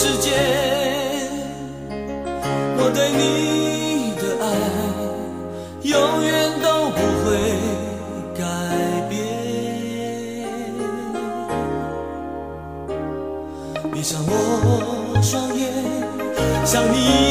世界，我对你的爱永远都不会改变。闭上我双眼，想你。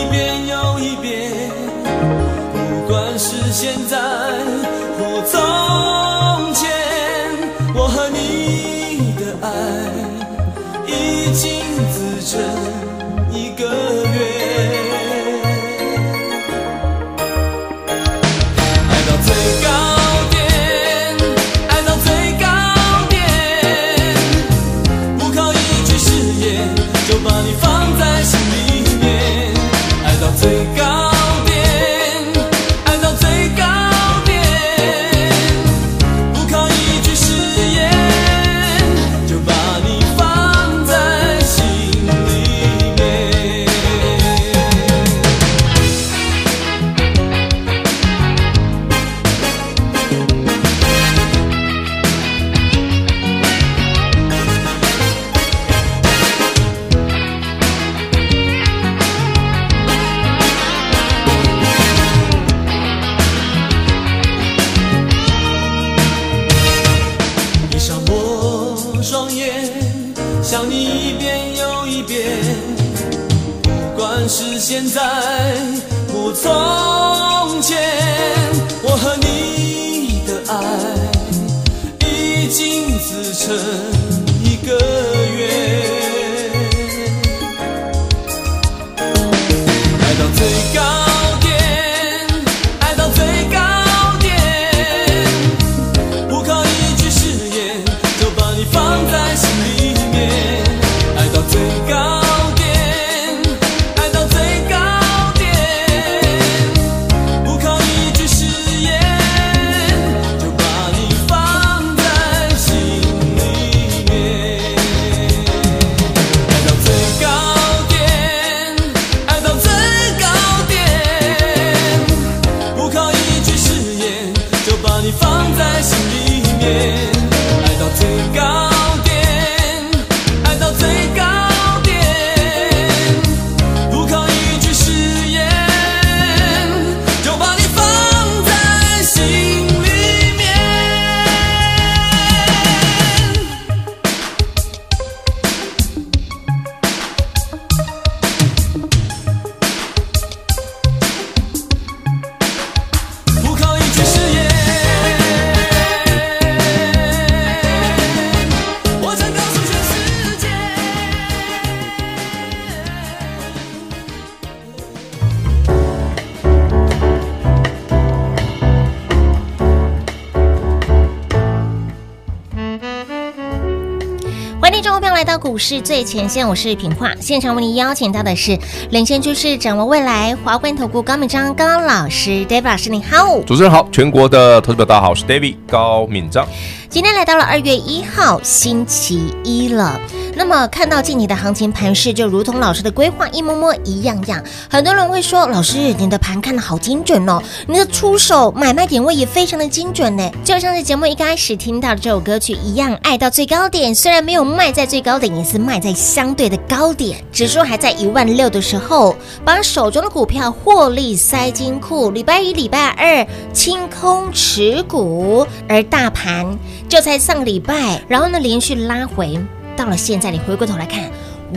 股市最前线，我是品化。现场为您邀请到的是领先趋势、掌握未来华冠投顾高敏章高老师，David 老师，你好。主持人好，全国的投资者大家好，我是 David 高敏章。今天来到了二月一号星期一了。那么看到近期的行情盘势，就如同老师的规划一模模一样样。很多人会说，老师你的盘看得好精准哦，你的出手买卖点位也非常的精准呢。就像是节目一开始听到的这首歌曲一样，爱到最高点，虽然没有卖在最高点，也是卖在相对的高点。指数还在一万六的时候，把手中的股票获利塞金库。礼拜一、礼拜二清空持股，而大盘就在上个礼拜，然后呢连续拉回。到了现在，你回过头来看，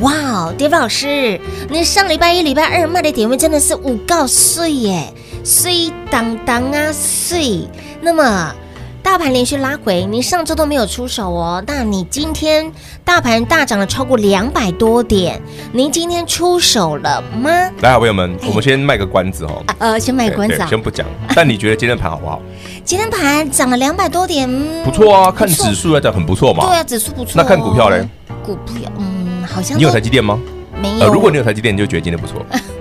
哇，David 老师，你上礼拜一、礼拜二卖的点位真的是五告碎耶，碎当当啊！碎。那么。大盘连续拉回，你上周都没有出手哦。那你今天大盘大涨了超过两百多点，您今天出手了吗？来，好朋友们，我们先卖个关子哦。呃，先卖关子，先不讲。但你觉得今天盘好不好？今天盘涨了两百多点，不错啊。看指数来讲很不错嘛。对啊，指数不错。那看股票嘞？股票，嗯，好像你有台积电吗？没有。如果你有台积电，你就觉得今天不错。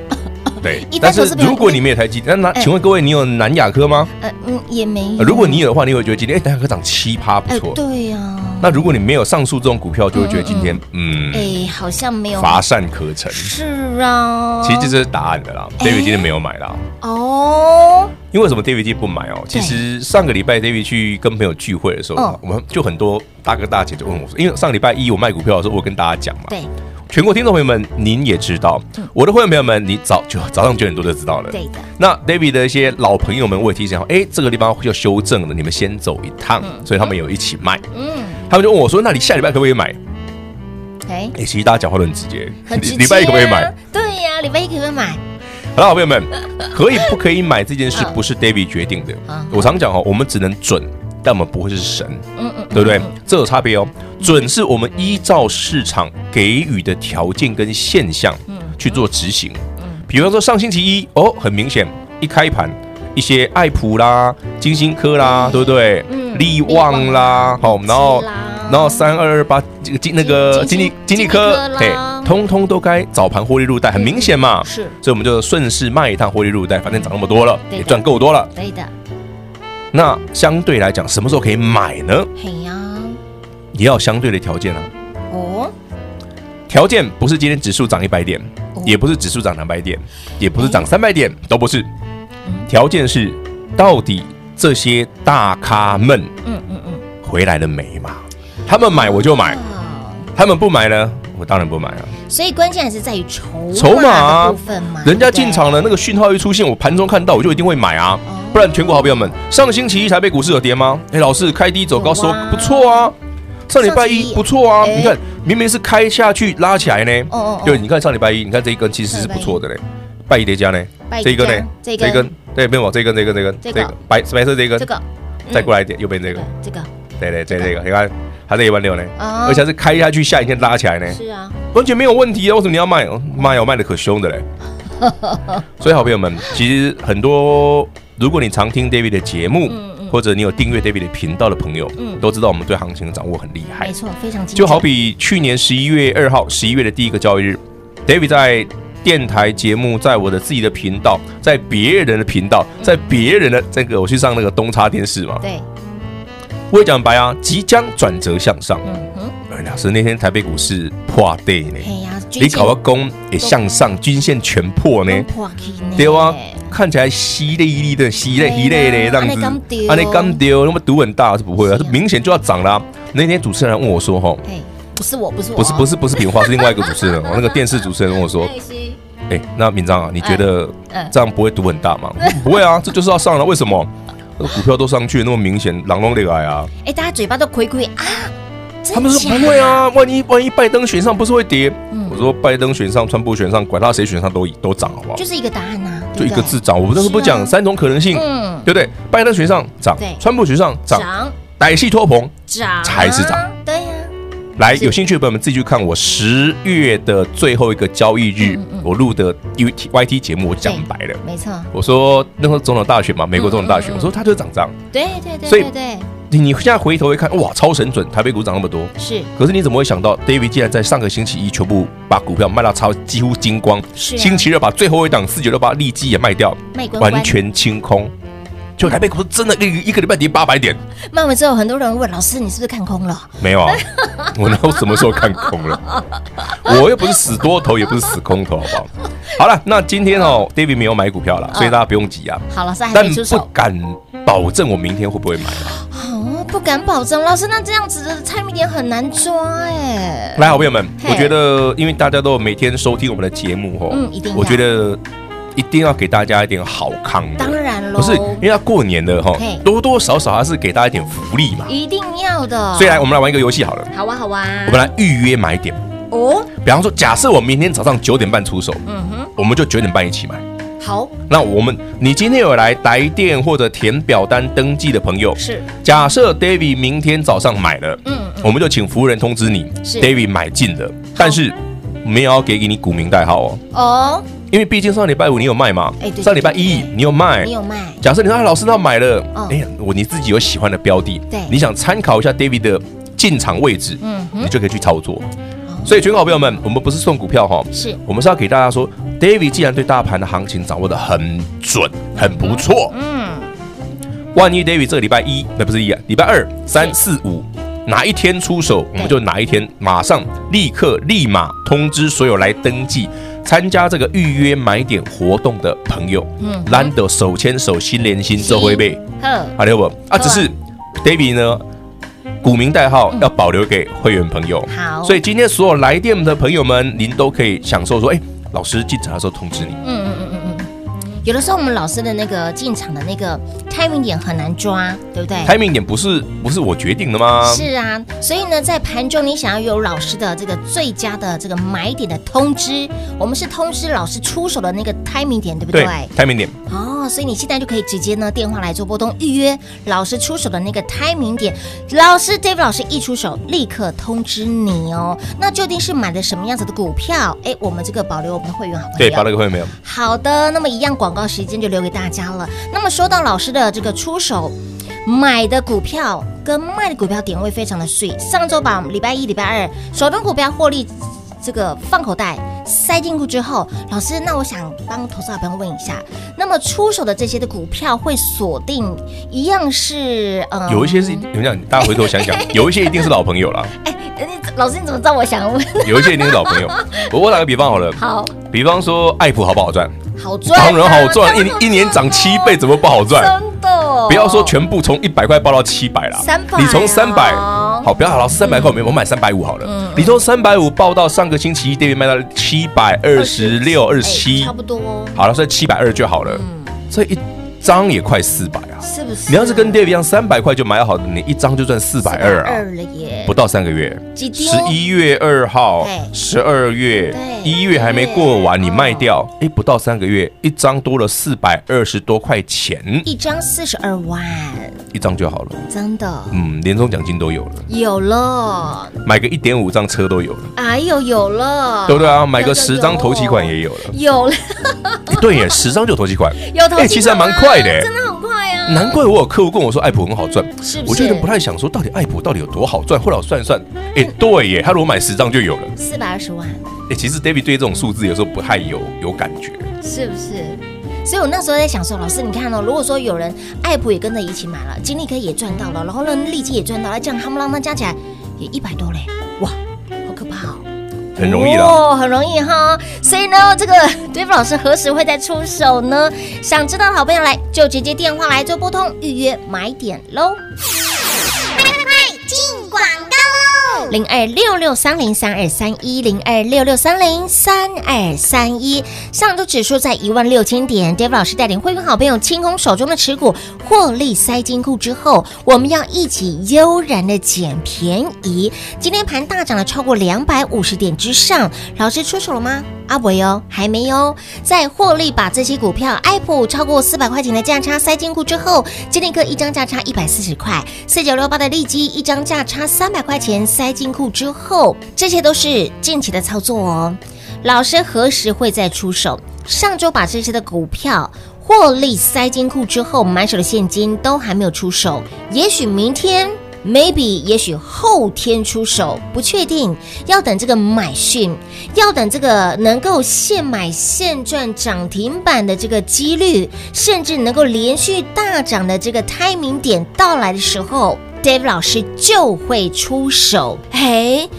对，但是如果你没有台积，那那请问各位，你有南亚科吗？呃嗯，也没有。如果你有的话，你会觉得今天哎，南亚科涨七趴不错。对呀。那如果你没有上述这种股票，就会觉得今天嗯，哎，好像没有乏善可陈。是啊。其实这是答案的啦，David 今天没有买啦。哦。因为什么？David 今天不买哦。其实上个礼拜 David 去跟朋友聚会的时候，我们就很多大哥大姐就问我说，因为上个礼拜一我卖股票的时候，我跟大家讲嘛。对。全国听众朋友们，您也知道，我的会员朋友们，你早就 早上九点多就知道了。对的。那 David 的一些老朋友们，我也提醒好，哎，这个地方要修正了，你们先走一趟。所以他们有一起卖。嗯。他们就问我说：“那你下礼拜可不可以买？”哎，其实大家讲话都很直接。礼拜一可不可以买？对呀，礼拜一可不可以买？好了，好朋友们，可以不可以买这件事不是 David 决定的。我常讲哦，我们只能准。但我们不会是神，嗯嗯，对不对？这有差别哦。准是我们依照市场给予的条件跟现象，去做执行。嗯，比方说上星期一哦，很明显一开盘，一些爱普啦、金星科啦，对不对？嗯，力旺啦，好，然后然后三二二八这个金那个金利金利科，对，通通都该早盘获利入袋，很明显嘛。是，所以我们就顺势卖一趟获利入袋，反正涨那么多了，也赚够多了。对的。那相对来讲，什么时候可以买呢？嘿呀，也要相对的条件啊。哦，条件不是今天指数涨一百点，也不是指数涨两百点，也不是涨三百点，都不是。条件是到底这些大咖们，嗯嗯嗯，回来了没嘛？他们买我就买，他们不买呢，我当然不买啊。所以关键还是在于筹筹码部分嘛。人家进场了，那个讯号一出现，我盘中看到，我就一定会买啊。不然，全国好朋友们，上星期一台北股市有跌吗？哎，老师开低走高说不错啊。上礼拜一不错啊，你看明明是开下去拉起来呢。哦哦。对，你看上礼拜一，你看这一根其实是不错的嘞。拜一叠加呢？这一根呢？这一根对，没有这一根，这一根，这根，这个白白色这一根。这个。再过来一点，右边这个。这个。对对，这这个，你看还在一万六呢，而且是开下去，下一天拉起来呢。是啊。完全没有问题啊！为什么你要卖？妈呀，我卖的可凶的嘞。所以，好朋友们，其实很多。如果你常听 David 的节目，或者你有订阅 David 的频道的朋友，都知道我们对行情的掌握很厉害。没错，非常。就好比去年十一月二号，十一月的第一个交易日，David 在电台节目，在我的自己的频道，在别人的频道，在别人的这个，我去上那个东差电视嘛。对。我也讲白啊，即将转折向上。哎，老师，那天台北股市破底呢？你搞个攻也向上，均线全破呢？对啊。看起来稀里一粒的稀嘞稀嘞嘞这样子，啊，你刚丢，那么赌很大是不会啊，这明显就要涨啦。那天主持人问我说：“吼，不是我，不是我，不是不是不是平花，是另外一个主持人，我 那个电视主持人问我说，哎，那敏章啊，你觉得这样不会赌很大吗？不会啊，这就是要上了，为什么？那股票都上去那么明显，狼龙那个啊，哎，大家嘴巴都亏亏啊。”他们说不会啊，万一万一拜登选上不是会跌？我说拜登选上，川普选上，管他谁选上都都涨，好不好？就是一个答案呐，就一个字涨。我们当时不讲三种可能性，对不对？拜登选上涨，川普选上涨，歹戏托棚涨才是涨。对呀，来有兴趣的朋友们自己去看我十月的最后一个交易日我录的 U T Y T 节目，我讲白了，没错。我说那时候总统大选嘛，美国总统大选，我说它就是涨涨，对对对，所以对。你你现在回头一看，哇，超神准，台北股涨那么多。是，可是你怎么会想到，David 竟然在上个星期一全部把股票卖到超几乎精光，是、啊。星期二把最后一档四九六八利基也卖掉，卖光完全清空。就台北股市真的一一个礼拜跌八百点。卖完之后，很多人问老师，你是不是看空了？没有啊，我哪有什么时候看空了？我又不是死多头，也不是死空头，好不好？好了，那今天哦，David 没有买股票了，所以大家不用急啊。好，老师还没出手，但不敢保证我明天会不会买。不敢保证，老师，那这样子的猜谜点很难抓哎。来，好朋友们，我觉得因为大家都每天收听我们的节目哦，嗯，一定，我觉得一定要给大家一点好康。当然喽，不是因为要过年了哈，多多少少还是给大家一点福利嘛，一定要的。所以来，我们来玩一个游戏好了。好啊，好啊，我们来预约买点。哦。比方说，假设我明天早上九点半出手，嗯哼，我们就九点半一起买。好，那我们你今天有来来电或者填表单登记的朋友，是。假设 David 明天早上买了，嗯嗯。我们就请服务人通知你是，David 买进了，但是没有要给给你股民代号哦，哦，因为毕竟上礼拜五你有卖嘛，哎对上礼拜一你有卖，你有卖，假设你说哎老师那买了哦，哎呀我你自己有喜欢的标的，对。你想参考一下 David 的进场位置，嗯哼。你就可以去操作。哦。所以，全国好朋友们，我们不是送股票哈，是。我们是要给大家说，David 既然对大盘的行情掌握的很准，很不错，嗯，万一 David 这个礼拜一，那不是一啊，礼拜二、三、四、五哪一天出手，我们就哪一天马上立刻立马通知所有来登记参加这个预约买点活动的朋友，嗯。难得手牵手心连心这回背，呵，好的不？啊，只是 David 呢，股民代号要保留给会员朋友。好，所以今天所有来电的朋友们，您都可以享受说，哎，老师进场的时候通知你。嗯嗯嗯，有的时候我们老师的那个进场的那个 timing 点很难抓，对不对？timing 点不是不是我决定的吗？是啊，所以呢，在盘中你想要有老师的这个最佳的这个买点的通知，我们是通知老师出手的那个 timing 点，对不对？对，timing 点。哦，所以你现在就可以直接呢电话来做拨通预约老师出手的那个 timing 点，老师 David 老师一出手立刻通知你哦。那究竟是买的什么样子的股票？哎，我们这个保留我们的会员好。对，保留给会员没有？好的，那么一样广告时间就留给大家了。那么说到老师的这个出手买的股票跟卖的股票点位非常的碎，上周把礼拜一、礼拜二手中股票获利这个放口袋塞进去之后，老师，那我想帮投资好朋友问一下，那么出手的这些的股票会锁定一样是嗯，有一些是，怎么讲，大家回头想想，有一些一定是老朋友啦，哎，你老师你怎么知道我想问？有一些一定是老朋友。我我打个比方好了，好比方说爱普好不好赚？好赚啊，当然好赚，一一年涨七倍，怎么不好赚？真的，不要说全部从一百块报到七百啦，三百、啊你从三百哦。好，不要好，了三百块我没，我买三百五好了。你从三百五报到上个星期一，David 卖到七。百二十六、二十七。哎差，不多哦，好了，所以七百二就好了。这一张也快四百啊！是不是？你要是跟 David 一样，三百块就买好的，你一张就赚四百二啊！二了耶，不到三个月，几十一月二号、十二月、一月还没过完，你卖掉，哎，不到三个月，一张多了四百二十多块钱，一张四十二万，一张就好了。真的？嗯，年终奖金都有了，有了，买个一点五张车都有了，哎呦有了，对不对啊？买个有十张头期款也有了，有了，哎对耶，十张就头期款，有头期款啊哎其实还蛮快的耶真的很快啊，难怪我有客户跟我说爱普很好赚，是不是？我就有点不太想说到底爱普到底有多好赚，后来我算一算，哎，对耶，他如果买十张就有了，四百二十万，哎，其实 David 对这种数字有时候不太有有感觉。是不是？所以我那时候在想说，老师你看哦，如果说有人爱普也跟着一起买了，金利科也赚到了，然后呢利基也赚到了，这样他们让它加起来也一百多嘞，哇！很容易啦哦，很容易哈。所以呢，这个 David 老师何时会再出手呢？想知道的好朋友来就直接电话来做拨通预约买点喽。零二六六三零三二三一零二六六三零三二三一，上周指数在一万六千点，David 老师带领会员好朋友清空手中的持股，获利塞金库之后，我们要一起悠然的捡便宜。今天盘大涨了超过两百五十点之上，老师出手了吗？阿伟哟，还没有。在获利把这些股票，爱普超过四百块钱的价差塞金库之后，金利科一张价差一百四十块，四九六八的利基一张价差三百块钱塞金库之后，这些都是近期的操作哦。老师何时会再出手？上周把这些的股票获利塞金库之后，满手的现金都还没有出手，也许明天。maybe 也许后天出手，不确定，要等这个买讯，要等这个能够现买现赚涨停板的这个几率，甚至能够连续大涨的这个 timing 点到来的时候 Dave 老师就会出手。嘿，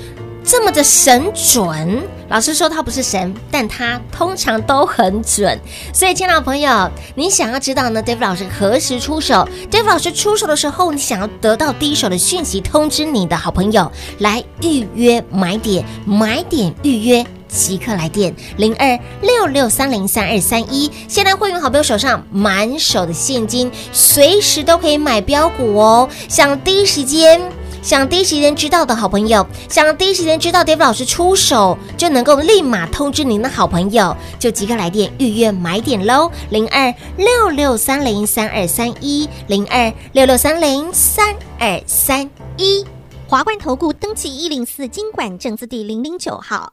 这么的神准。老师说他不是神，但他通常都很准。所以，亲爱的朋友，你想要知道呢？Dave 老师何时出手？Dave 老师出手的时候，你想要得到第一手的讯息，通知你的好朋友来预约买点，买点预约。即刻来电零二六六三零三二三一，现在会员好朋友手上满手的现金，随时都可以买标股哦。想第一时间想第一时间知道的好朋友，想第一时间知道 David 老师出手就能够立马通知您的好朋友，就即刻来电预约买点喽，零二六六三零三二三一，零二六六三零三二三一。华冠投顾登记一零四金管证字第零零九号，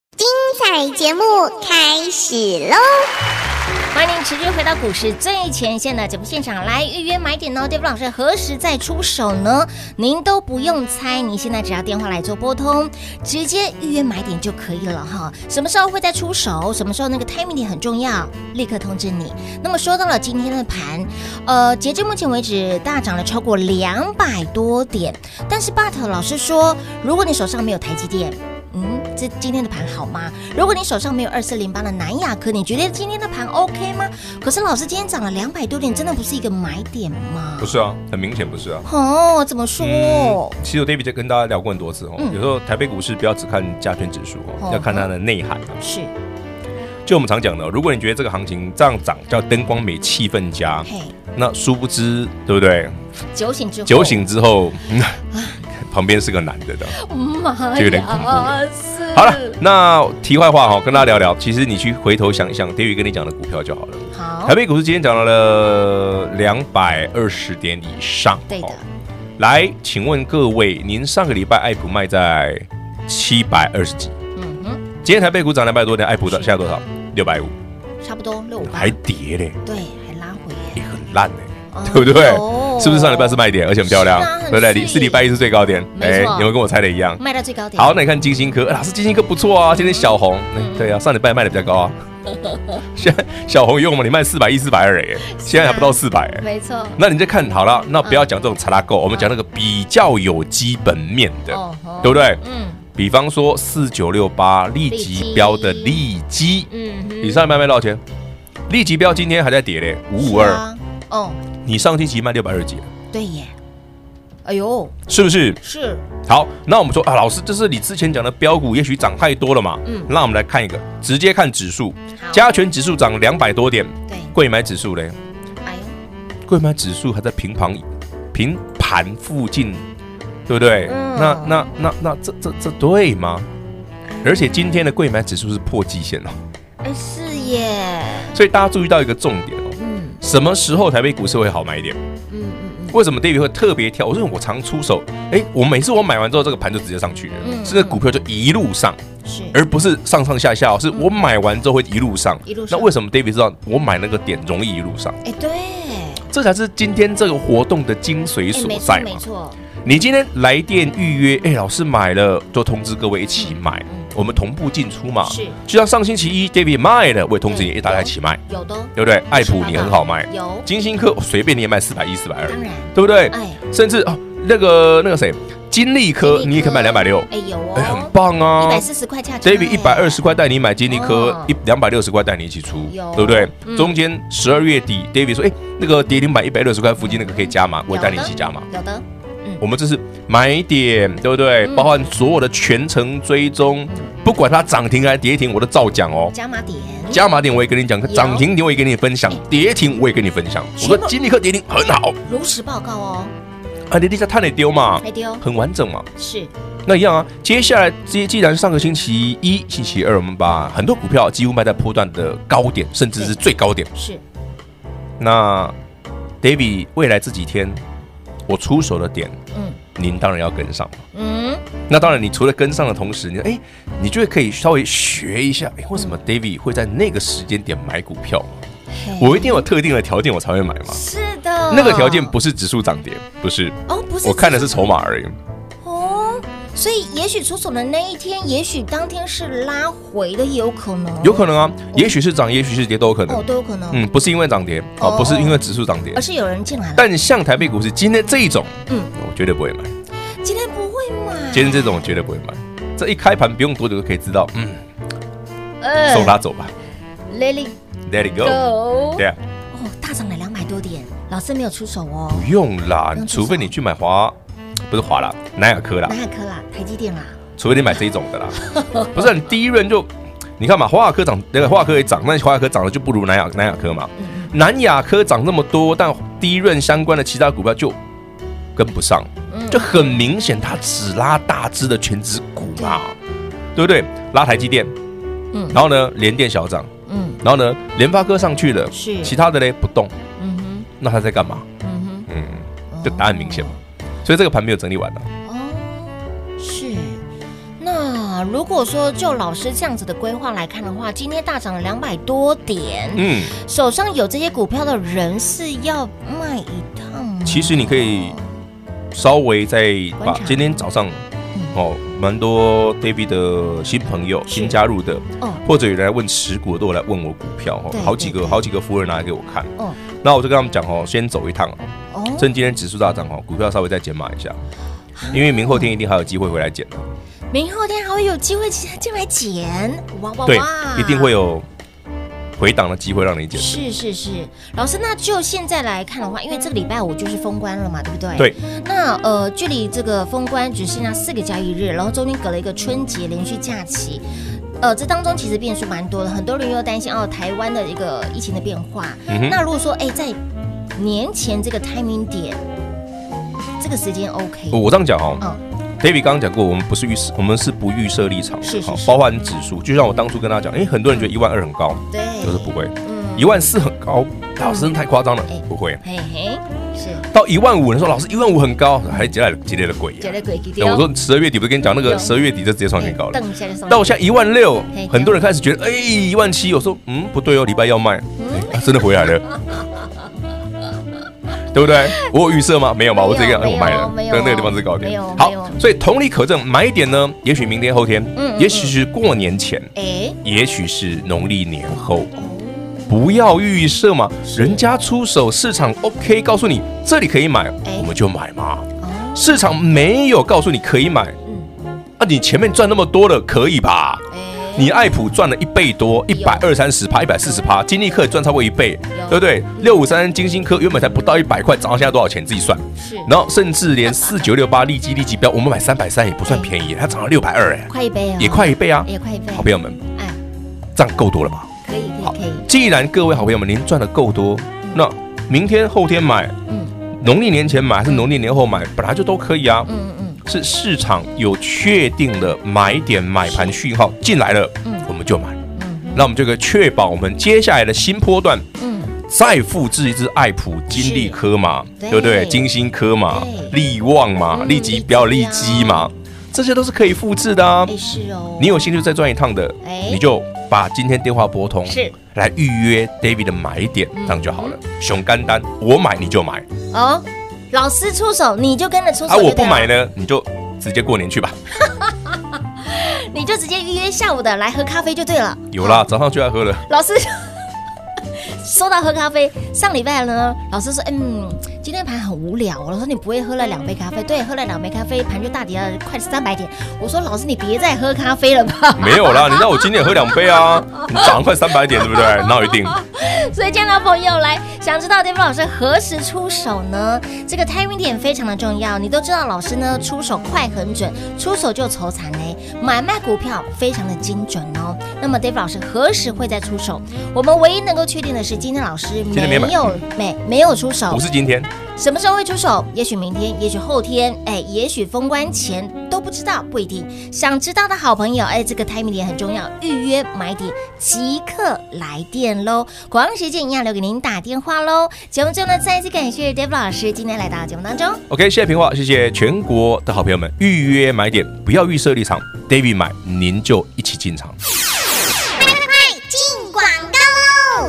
精彩节目开始喽！欢迎持续回到股市最前线的节目现场来预约买点哦。David 老师何时再出手呢？您都不用猜，您现在只要电话来做拨通，直接预约买点就可以了哈。什么时候会再出手？什么时候那个 timing 很重要，立刻通知你。那么说到了今天的盘，呃，截至目前为止大涨了超过两百多点，但是 But 老师说，如果你手上没有台积电。嗯，这今天的盘好吗？如果你手上没有二四零八的南亚科，你觉得今天的盘 OK 吗？可是老师今天涨了两百多点，真的不是一个买点吗？不是啊，很明显不是啊。哦，怎么说？嗯、其实我 David 就跟大家聊过很多次哦。嗯、有时候台北股市不要只看加权指数哦，要看它的内涵、啊。是。就我们常讲的，如果你觉得这个行情这样涨叫灯光美、气氛佳，嘿那殊不知对不对？酒醒之后。酒醒之后。嗯 旁边是个男的的，就有点恐怖。好了，那题外话哈，跟大家聊聊。其实你去回头想一想，David 跟你讲的股票就好了。好，台北股市今天涨到了两百二十点以上。对的。来，请问各位，您上个礼拜爱普卖在七百二十几？嗯哼。今天台北股涨两百多点，爱普的现在多少？六百五。差不多六百。还跌嘞？对，还拉回。也很烂嘞。对不对？是不是上礼拜是卖点，而且很漂亮，对不对？是礼拜一是最高点，哎，有没有跟我猜的一样？卖到最高点。好，那你看金星科，老师金星科不错啊，今天小红，对啊，上礼拜卖的比较高啊。现在小红用嘛，你卖四百一、四百二哎，现在还不到四百哎，没错。那你再看好了，那不要讲这种查拉购，我们讲那个比较有基本面的，对不对？嗯。比方说四九六八立即标的立基，嗯，你上礼拜卖多少钱？立即标今天还在跌嘞，五五二。哦，你上星期卖六百二十几了，对耶，哎呦，是不是？是。好，那我们说啊，老师，这是你之前讲的标股，也许涨太多了嘛。嗯，那我们来看一个，直接看指数，加权指数涨两百多点，对，柜买指数嘞，哎呦，柜买指数还在平盘平盘附近，对不对？嗯，那那那那这这这对吗？而且今天的柜买指数是破季线哦，哎，是耶。所以大家注意到一个重点。什么时候台北股市会好买一点？嗯嗯嗯。为什么 David 会特别挑？我说我常出手，哎，我每次我买完之后，这个盘就直接上去了，嗯，这个股票就一路上，是，而不是上上下下，是我买完之后会一路上，一路上。那为什么 David 知道我买那个点容易一路上？哎，对，这才是今天这个活动的精髓所在嘛。没错，你今天来电预约，哎，老师买了，就通知各位一起买。我们同步进出嘛，是，就像上星期一 David 卖的，我也通知你，大家一起卖，有的，对不对？爱普你很好卖，有，金星科随便你也卖四百一、四百二，当然，对不对？哎，甚至哦，那个那个谁，金利科你也可以卖两百六，哎有哦，哎很棒啊，一百四十块价，David 一百二十块带你买金利科，一两百六十块带你一起出，对不对？中间十二月底 David 说，哎，那个跌停板一百六十块附近那个可以加码，我也带你一起加码，有的。我们这是买点，对不对？包含所有的全程追踪，不管它涨停还是跌停，我都照讲哦。加码点，加码点我也跟你讲，涨停点我也跟你分享，跌停我也跟你分享。我说金立克跌停很好，如实报告哦。啊，你你在探哪丢嘛？没丢，很完整嘛。是，那一样啊。接下来，既既然上个星期一、星期二，我们把很多股票几乎卖在波段的高点，甚至是最高点。是。那 David 未来这几天。我出手的点，嗯，您当然要跟上，嗯，那当然，你除了跟上的同时，你哎，你就会可以稍微学一下，哎，为什么 David 会在那个时间点买股票？我一定有特定的条件我才会买嘛。是的，那个条件不是指数涨跌，不是。哦，不是，我看的是筹码而已。哦，所以也许出手的那一天，也许当天是拉回的，也有可能，有可能啊，也许是涨，也许是跌，都有可能，哦，都有可能。嗯，不是因为涨跌，哦，不是因为指数涨跌，而是有人进来了。但像台北股市今天这一种，嗯，我绝对不会买。今天不会买，今天这种我绝对不会买。这一开盘不用多久就可以知道，嗯，呃，送他走吧，Let it Let it go，对啊，哦，大涨了两百多点，老师没有出手哦，不用啦，除非你去买华，不是华啦，南亚科啦，南亚科啦，台积电啦，除非你买这种的啦，不是你第一轮就，你看嘛，华亚科涨，那个华亚科也涨，那华亚科涨的就不如南亚南亚科嘛，南亚科涨那么多，但第一轮相关的其他股票就跟不上。就很明显，它只拉大只的全值股嘛，对。不对？拉台积电，嗯，然后呢，联电小涨，嗯，然后呢，联发科上去了，是，其他的嘞不动，嗯哼，那它在干嘛？嗯哼，嗯，就答案明显嘛，所以这个盘没有整理完呢。哦，是。那如果说就老师这样子的规划来看的话，今天大涨了两百多点，嗯，手上有这些股票的人是要卖一趟吗？其实你可以。稍微再把今天早上哦，蛮多 David 的新朋友新加入的，哦或者有人来问持股的，都有来问我股票哦，好几个好几个夫人拿来给我看，哦那我就跟他们讲哦，先走一趟哦，趁今天指数大涨哦，股票稍微再减码一下，因为明后天一定还有机会回来减的，明后天还会有机会进来减，哇哇哇，对，一定会有。回档的机会让你减，是是是，老师，那就现在来看的话，因为这个礼拜五就是封关了嘛，对不对？对。那呃，距离这个封关只剩下四个交易日，然后中间隔了一个春节连续假期，呃，这当中其实变数蛮多的，很多人又担心哦，台湾的一个疫情的变化。嗯。那如果说哎，在年前这个 timing 点，这个时间 OK？我这样讲哦。嗯。David 刚刚讲过，我们不是预设，我们是不预设立场，是好，包含指数。就像我当初跟他讲，哎，很多人觉得一万二很高，对，就是不会。一万四很高，老师太夸张了，不会。嘿嘿，是到一万五，你说老师一万五很高，还接来接来的鬼，接来鬼。我说十二月底不是跟你讲那个十二月底就直接创新高了，到我现在一万六，很多人开始觉得哎一万七，我说嗯不对哦，礼拜要卖，真的回来了。对不对？我有预设吗？没有吧？我直接我卖了，跟那个地方是高点。好，所以同理可证，买点呢，也许明天后天，嗯也许是过年前，哎也许是农历年后，不要预设嘛。人家出手，市场 OK，告诉你这里可以买，我们就买嘛。市场没有告诉你可以买，啊，你前面赚那么多了，可以吧？你爱普赚了一倍多，一百二三十趴，一百四十趴，金立科也赚超过一倍，对不对？六五三金星科原本才不到一百块，涨到现在多少钱？自己算。是。然后甚至连四九六八利基利基标，我们买三百三也不算便宜，它涨到六百二，哎，快一倍啊！也快一倍啊！也快一倍。好朋友们，哎，这样够多了吧？可以，可以，可以。既然各位好朋友们您赚的够多，那明天后天买，嗯，农历年前买还是农历年后买，本来就都可以啊。嗯。是市场有确定的买点买盘讯号进来了，嗯，我们就买，嗯，那我们就可以确保我们接下来的新波段，嗯，再复制一只爱普金利科嘛，对。不对？金星科嘛，利旺嘛，利基标利基嘛，这些都是可以复制的啊。是哦，你有兴趣再赚一趟的，你就把今天电话拨通，是。来预约 David 的买点，这样就好了。熊肝丹，我买你就买。哦。老师出手，你就跟着出手。啊，我不买呢，你就直接过年去吧。你就直接预约下午的来喝咖啡就对了。有啦，早上就要喝了。老师 说到喝咖啡，上礼拜呢，老师说，嗯。今天盘很无聊，我说你不会喝了两杯咖啡？对，喝了两杯咖啡，盘就大跌了快三百点。我说老师，你别再喝咖啡了吧？没有啦，你让我今天喝两杯啊，你 涨快三百点，对不对？那一定。所以，亲爱的朋友来，想知道 David 老师何时出手呢？这个 timing 点非常的重要，你都知道，老师呢出手快很准，出手就筹惨嘞，买卖股票非常的精准哦。那么 David 老师何时会再出手？我们唯一能够确定的是，今天老师没有没没有出手，不是今天。什么时候会出手？也许明天，也许后天，哎，也许封关前都不知道，不一定。想知道的好朋友，哎，这个 timing 点很重要，预约买点即刻来电喽！广告时间一样留给您打电话喽。节目中呢，再一次感谢 David 老师今天来到节目当中。OK，谢谢平话，谢谢全国的好朋友们，预约买点不要预设立场，David 买您就一起进场。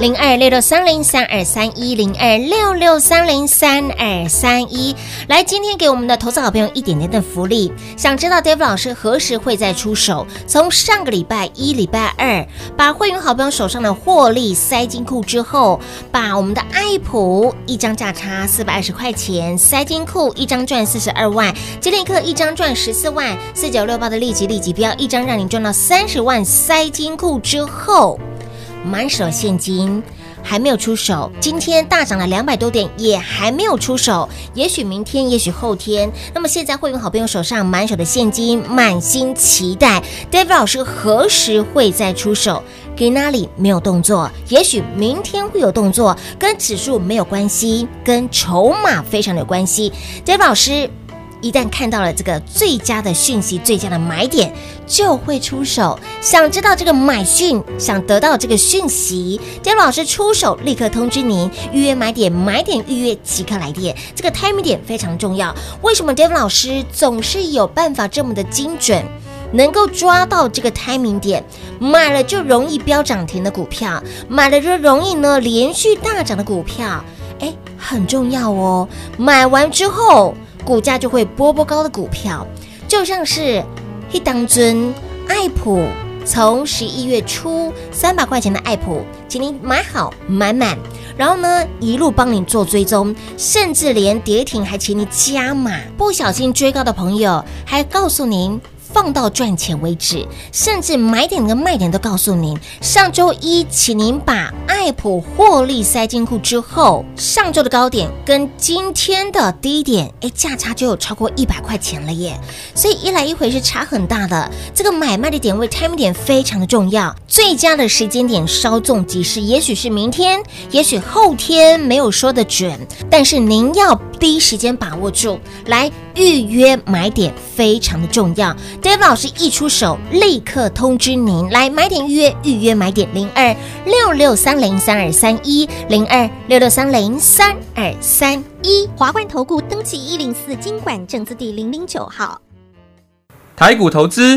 零二六六三零三二三一零二六六三零三二三一。来，今天给我们的投资好朋友一点点的福利，想知道 David 老师何时会再出手？从上个礼拜一、礼拜二，把会员好朋友手上的获利塞金库之后，把我们的爱普一张价差四百二十块钱塞金库，一张赚四十二万，吉利克一张赚十四万，四九六八的立即立即标一张让你赚到三十万塞金库之后。满手现金还没有出手，今天大涨了两百多点，也还没有出手。也许明天，也许后天。那么现在会员好朋友手上满手的现金，满心期待，David 老师何时会再出手？给哪里没有动作？也许明天会有动作，跟指数没有关系，跟筹码非常有关系。David 老师。一旦看到了这个最佳的讯息，最佳的买点，就会出手。想知道这个买讯，想得到这个讯息，David 老师出手，立刻通知您预约买点，买点预约即刻来电。这个 timing 点非常重要。为什么 David 老师总是有办法这么的精准，能够抓到这个 timing 点，买了就容易飙涨停的股票，买了就容易呢连续大涨的股票，哎，很重要哦。买完之后。股价就会波波高的股票，就像是一当尊爱普，从十一月初三百块钱的爱普，请您买好买满，然后呢一路帮你做追踪，甚至连跌停还请你加码，不小心追高的朋友还告诉您。放到赚钱为止，甚至买点跟卖点都告诉您。上周一，请您把爱普获利塞金库之后，上周的高点跟今天的低点，哎，价差就有超过一百块钱了耶！所以一来一回是差很大的。这个买卖的点位 timing 点非常的重要，最佳的时间点稍纵即逝，也许是明天，也许后天，没有说的准，但是您要第一时间把握住来。预约买点非常的重要，David 老师一出手，立刻通知您来买点预约，预约买点零二六六三零三二三一零二六六三零三二三一，华冠投顾登记一零四金管证字第零零九号，台股投资。